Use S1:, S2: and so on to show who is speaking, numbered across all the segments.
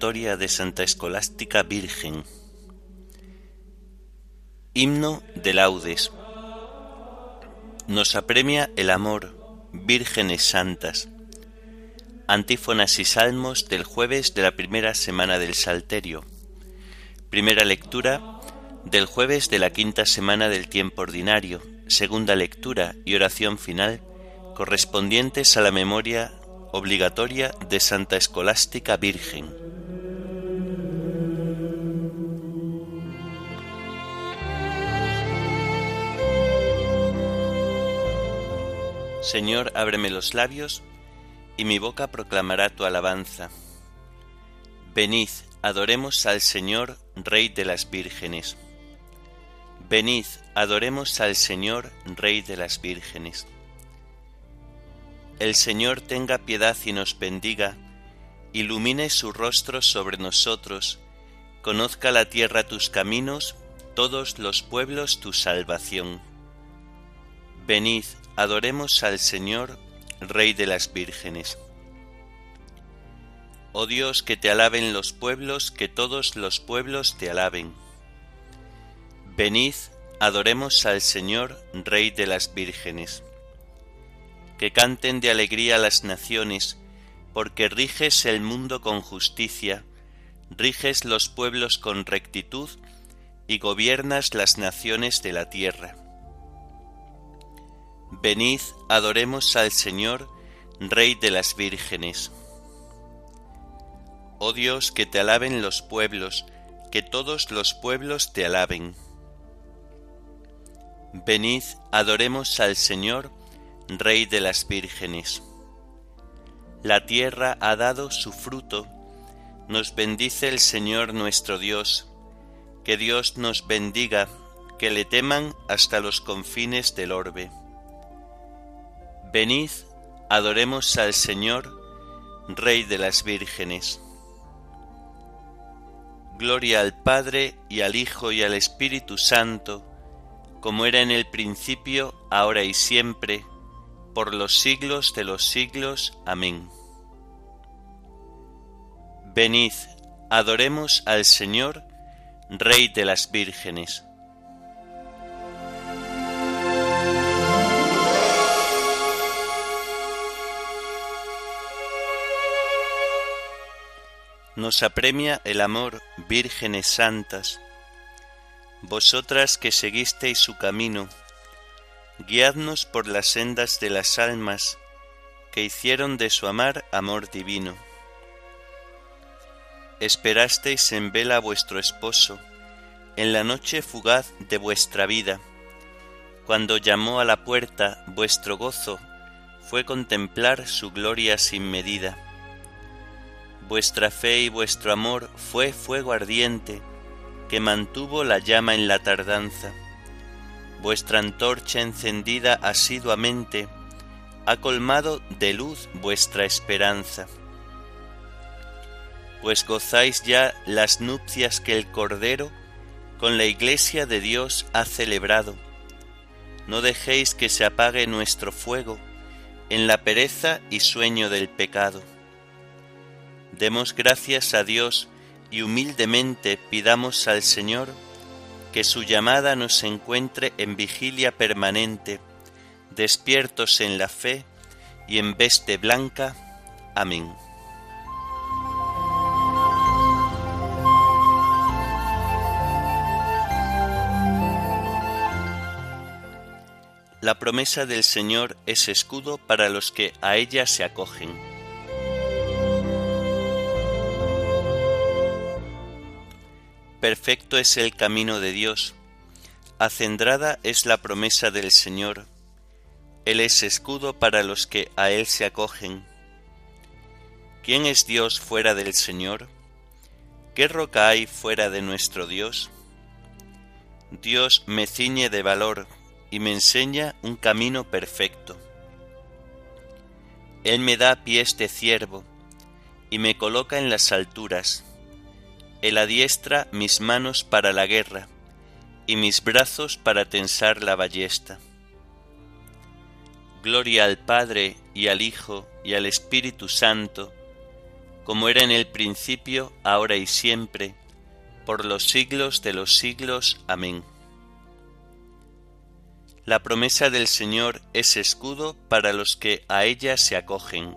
S1: de Santa Escolástica Virgen. Himno de laudes. Nos apremia el amor, vírgenes santas. Antífonas y salmos del jueves de la primera semana del Salterio. Primera lectura del jueves de la quinta semana del tiempo ordinario. Segunda lectura y oración final correspondientes a la memoria obligatoria de Santa Escolástica Virgen. Señor, ábreme los labios, y mi boca proclamará tu alabanza. Venid, adoremos al Señor, Rey de las vírgenes. Venid, adoremos al Señor, Rey de las vírgenes. El Señor tenga piedad y nos bendiga, ilumine su rostro sobre nosotros, conozca la tierra tus caminos, todos los pueblos tu salvación. Venid, adoremos al Señor, Rey de las vírgenes. Oh Dios, que te alaben los pueblos, que todos los pueblos te alaben. Venid, adoremos al Señor, Rey de las vírgenes que canten de alegría las naciones, porque riges el mundo con justicia, riges los pueblos con rectitud y gobiernas las naciones de la tierra. Venid, adoremos al Señor, Rey de las vírgenes. Oh Dios, que te alaben los pueblos, que todos los pueblos te alaben. Venid, adoremos al Señor, Rey de las vírgenes. La tierra ha dado su fruto, nos bendice el Señor nuestro Dios, que Dios nos bendiga, que le teman hasta los confines del orbe. Venid, adoremos al Señor, Rey de las vírgenes. Gloria al Padre y al Hijo y al Espíritu Santo, como era en el principio, ahora y siempre, por los siglos de los siglos. Amén. Venid, adoremos al Señor, Rey de las vírgenes. Nos apremia el amor, vírgenes santas, vosotras que seguisteis su camino, guiadnos por las sendas de las almas que hicieron de su amar amor divino. Esperasteis en vela a vuestro esposo, en la noche fugaz de vuestra vida, cuando llamó a la puerta vuestro gozo fue contemplar su gloria sin medida. Vuestra fe y vuestro amor fue fuego ardiente que mantuvo la llama en la tardanza vuestra antorcha encendida asiduamente ha colmado de luz vuestra esperanza. Pues gozáis ya las nupcias que el Cordero con la Iglesia de Dios ha celebrado. No dejéis que se apague nuestro fuego en la pereza y sueño del pecado. Demos gracias a Dios y humildemente pidamos al Señor que su llamada nos encuentre en vigilia permanente, despiertos en la fe y en veste blanca. Amén. La promesa del Señor es escudo para los que a ella se acogen. Perfecto es el camino de Dios, acendrada es la promesa del Señor, Él es escudo para los que a Él se acogen. ¿Quién es Dios fuera del Señor? ¿Qué roca hay fuera de nuestro Dios? Dios me ciñe de valor y me enseña un camino perfecto. Él me da pies de ciervo y me coloca en las alturas. Él adiestra mis manos para la guerra y mis brazos para tensar la ballesta. Gloria al Padre y al Hijo y al Espíritu Santo, como era en el principio, ahora y siempre, por los siglos de los siglos. Amén. La promesa del Señor es escudo para los que a ella se acogen.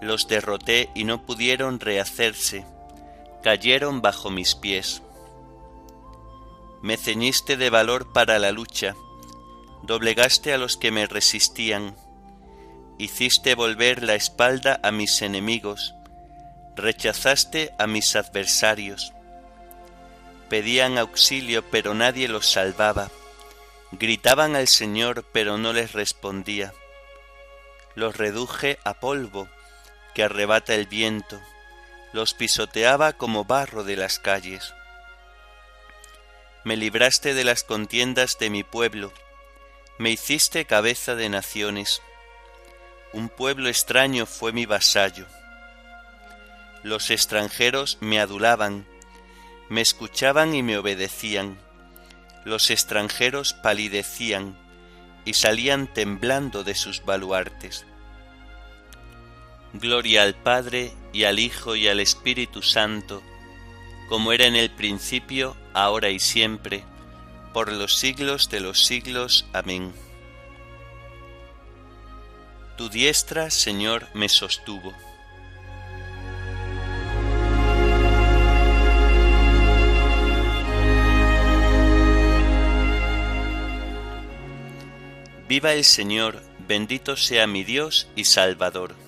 S1: los derroté y no pudieron rehacerse, cayeron bajo mis pies. Me ceñiste de valor para la lucha, doblegaste a los que me resistían, hiciste volver la espalda a mis enemigos, rechazaste a mis adversarios. Pedían auxilio, pero nadie los salvaba. Gritaban al Señor, pero no les respondía. Los reduje a polvo, arrebata el viento, los pisoteaba como barro de las calles. Me libraste de las contiendas de mi pueblo, me hiciste cabeza de naciones. Un pueblo extraño fue mi vasallo. Los extranjeros me adulaban, me escuchaban y me obedecían. Los extranjeros palidecían y salían temblando de sus baluartes. Gloria al Padre y al Hijo y al Espíritu Santo, como era en el principio, ahora y siempre, por los siglos de los siglos. Amén. Tu diestra, Señor, me sostuvo. Viva el Señor, bendito sea mi Dios y Salvador.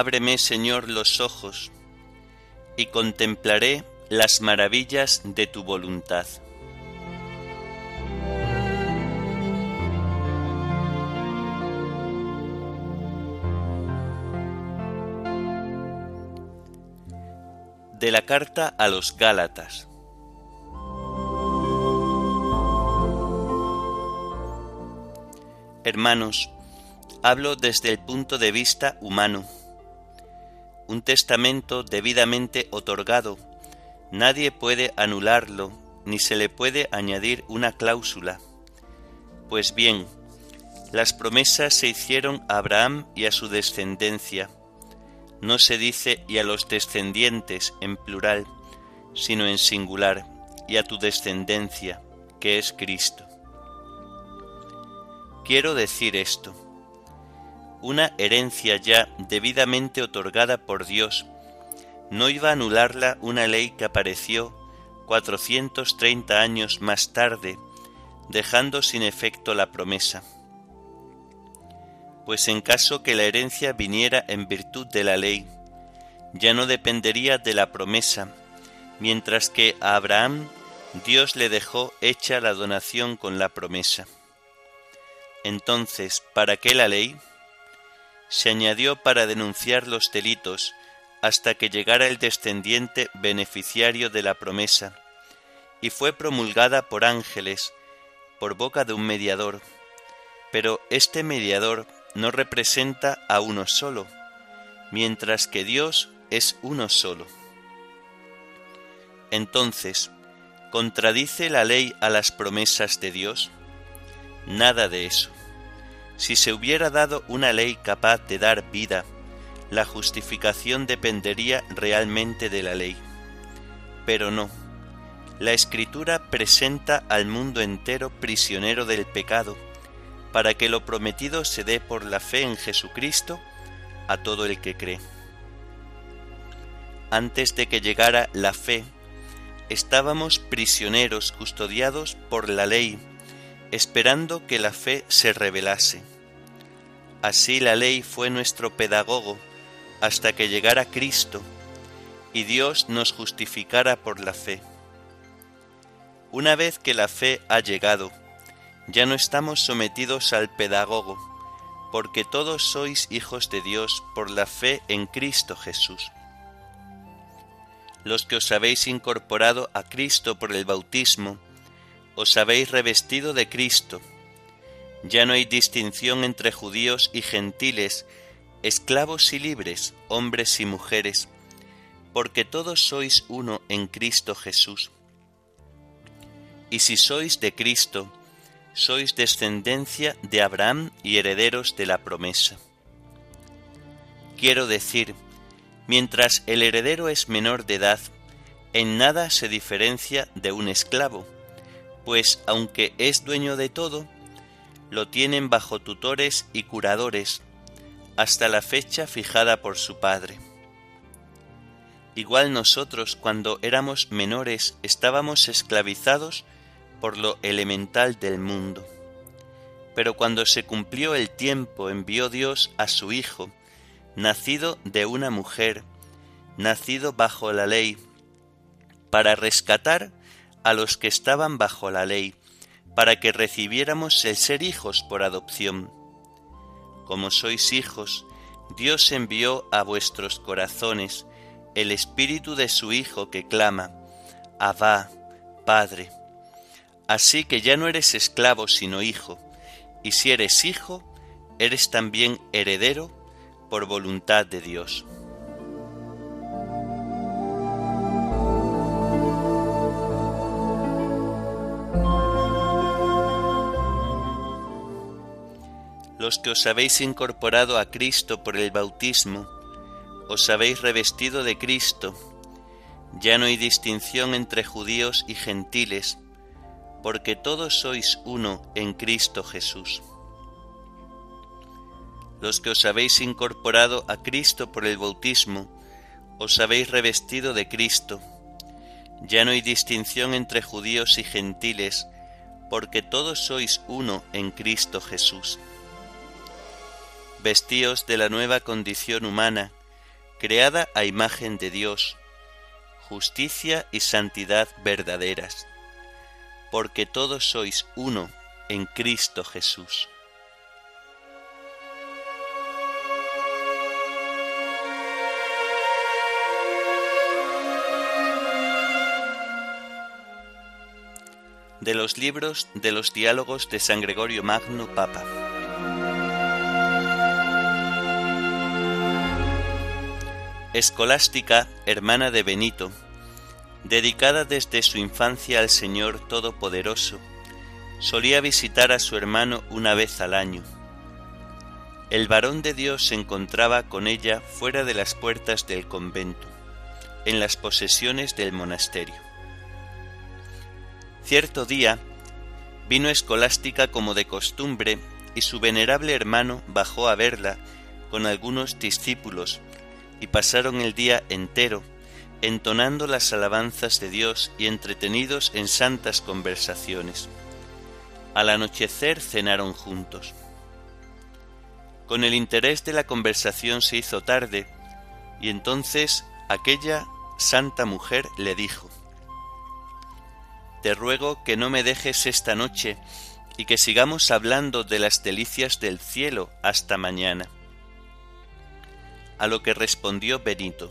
S1: Ábreme, Señor, los ojos, y contemplaré las maravillas de tu voluntad. De la carta a los Gálatas. Hermanos, hablo desde el punto de vista humano un testamento debidamente otorgado, nadie puede anularlo ni se le puede añadir una cláusula. Pues bien, las promesas se hicieron a Abraham y a su descendencia. No se dice y a los descendientes en plural, sino en singular, y a tu descendencia, que es Cristo. Quiero decir esto una herencia ya debidamente otorgada por Dios, no iba a anularla una ley que apareció 430 años más tarde, dejando sin efecto la promesa. pues en caso que la herencia viniera en virtud de la ley, ya no dependería de la promesa, mientras que a Abraham Dios le dejó hecha la donación con la promesa. Entonces, ¿para qué la ley? Se añadió para denunciar los delitos hasta que llegara el descendiente beneficiario de la promesa, y fue promulgada por ángeles, por boca de un mediador. Pero este mediador no representa a uno solo, mientras que Dios es uno solo. Entonces, ¿contradice la ley a las promesas de Dios? Nada de eso. Si se hubiera dado una ley capaz de dar vida, la justificación dependería realmente de la ley. Pero no. La Escritura presenta al mundo entero prisionero del pecado, para que lo prometido se dé por la fe en Jesucristo a todo el que cree. Antes de que llegara la fe, estábamos prisioneros custodiados por la ley, esperando que la fe se revelase. Así la ley fue nuestro pedagogo hasta que llegara Cristo y Dios nos justificara por la fe. Una vez que la fe ha llegado, ya no estamos sometidos al pedagogo, porque todos sois hijos de Dios por la fe en Cristo Jesús. Los que os habéis incorporado a Cristo por el bautismo, os habéis revestido de Cristo. Ya no hay distinción entre judíos y gentiles, esclavos y libres, hombres y mujeres, porque todos sois uno en Cristo Jesús. Y si sois de Cristo, sois descendencia de Abraham y herederos de la promesa. Quiero decir, mientras el heredero es menor de edad, en nada se diferencia de un esclavo, pues aunque es dueño de todo, lo tienen bajo tutores y curadores hasta la fecha fijada por su padre. Igual nosotros cuando éramos menores estábamos esclavizados por lo elemental del mundo. Pero cuando se cumplió el tiempo envió Dios a su Hijo, nacido de una mujer, nacido bajo la ley, para rescatar a los que estaban bajo la ley, para que recibiéramos el ser hijos por adopción. Como sois hijos, Dios envió a vuestros corazones el espíritu de su Hijo que clama, Abba, Padre. Así que ya no eres esclavo sino hijo, y si eres hijo, eres también heredero por voluntad de Dios. Los que os habéis incorporado a Cristo por el bautismo, os habéis revestido de Cristo. Ya no hay distinción entre judíos y gentiles, porque todos sois uno en Cristo Jesús. Los que os habéis incorporado a Cristo por el bautismo, os habéis revestido de Cristo. Ya no hay distinción entre judíos y gentiles, porque todos sois uno en Cristo Jesús. Vestíos de la nueva condición humana, creada a imagen de Dios, justicia y santidad verdaderas porque todos sois uno en Cristo Jesús. De los libros de los diálogos de San Gregorio Magno Papa. Escolástica, hermana de Benito, Dedicada desde su infancia al Señor Todopoderoso, solía visitar a su hermano una vez al año. El varón de Dios se encontraba con ella fuera de las puertas del convento, en las posesiones del monasterio. Cierto día, vino escolástica como de costumbre y su venerable hermano bajó a verla con algunos discípulos y pasaron el día entero entonando las alabanzas de Dios y entretenidos en santas conversaciones. Al anochecer cenaron juntos. Con el interés de la conversación se hizo tarde, y entonces aquella santa mujer le dijo, Te ruego que no me dejes esta noche y que sigamos hablando de las delicias del cielo hasta mañana. A lo que respondió Benito,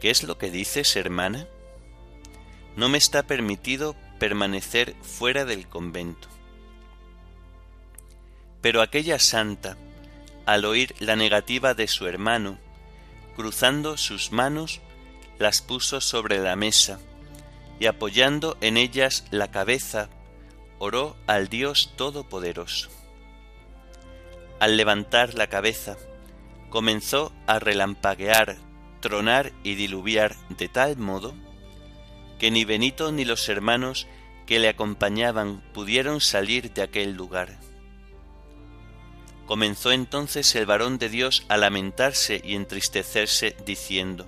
S1: ¿Qué es lo que dices, hermana? No me está permitido permanecer fuera del convento. Pero aquella santa, al oír la negativa de su hermano, cruzando sus manos, las puso sobre la mesa, y apoyando en ellas la cabeza, oró al Dios Todopoderoso. Al levantar la cabeza, comenzó a relampaguear, tronar y diluviar de tal modo que ni Benito ni los hermanos que le acompañaban pudieron salir de aquel lugar. Comenzó entonces el varón de Dios a lamentarse y entristecerse, diciendo,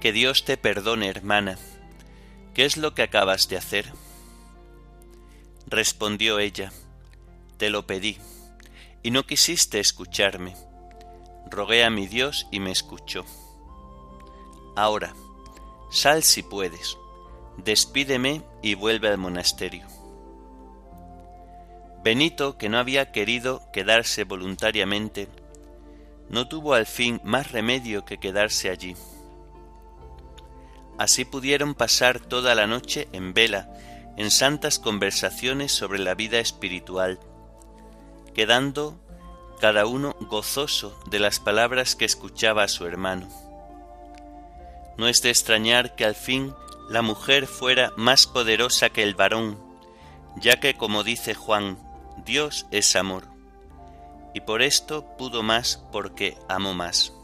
S1: Que Dios te perdone, hermana, ¿qué es lo que acabas de hacer? Respondió ella, Te lo pedí, y no quisiste escucharme. Rogué a mi Dios y me escuchó. Ahora, sal si puedes, despídeme y vuelve al monasterio. Benito, que no había querido quedarse voluntariamente, no tuvo al fin más remedio que quedarse allí. Así pudieron pasar toda la noche en vela, en santas conversaciones sobre la vida espiritual, quedando cada uno gozoso de las palabras que escuchaba a su hermano. No es de extrañar que al fin la mujer fuera más poderosa que el varón, ya que, como dice Juan, Dios es amor, y por esto pudo más porque amó más.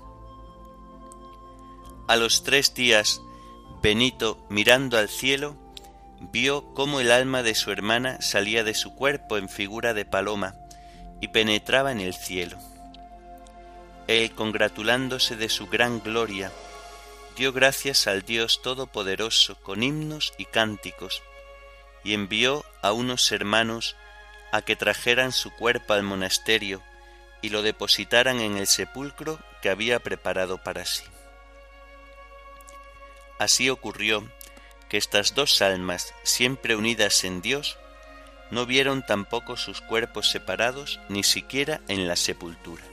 S1: A los tres días, Benito, mirando al cielo, vio cómo el alma de su hermana salía de su cuerpo en figura de paloma y penetraba en el cielo. Él, congratulándose de su gran gloria, dio gracias al Dios Todopoderoso con himnos y cánticos, y envió a unos hermanos a que trajeran su cuerpo al monasterio y lo depositaran en el sepulcro que había preparado para sí. Así ocurrió que estas dos almas, siempre unidas en Dios, no vieron tampoco sus cuerpos separados ni siquiera en la sepultura.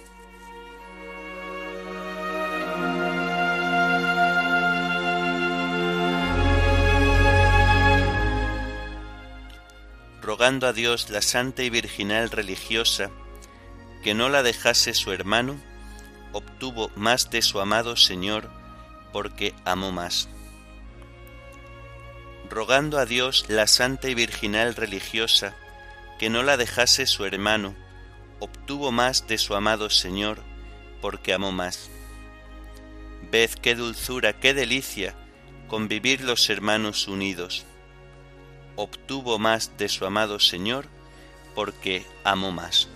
S1: rogando a Dios la santa y virginal religiosa, que no la dejase su hermano, obtuvo más de su amado Señor, porque amó más. Rogando a Dios la santa y virginal religiosa, que no la dejase su hermano, obtuvo más de su amado Señor, porque amó más. Ved qué dulzura, qué delicia convivir los hermanos unidos obtuvo más de su amado Señor porque amó más.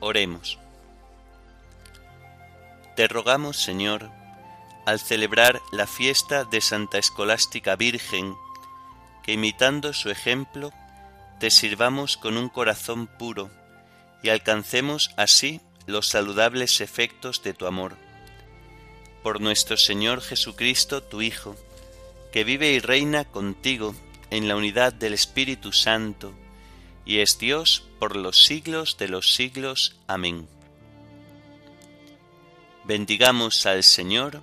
S1: Oremos. Te rogamos, Señor, al celebrar la fiesta de Santa Escolástica Virgen, que imitando su ejemplo, te sirvamos con un corazón puro y alcancemos así los saludables efectos de tu amor por nuestro Señor Jesucristo, tu Hijo, que vive y reina contigo en la unidad del Espíritu Santo, y es Dios por los siglos de los siglos. Amén. Bendigamos al Señor,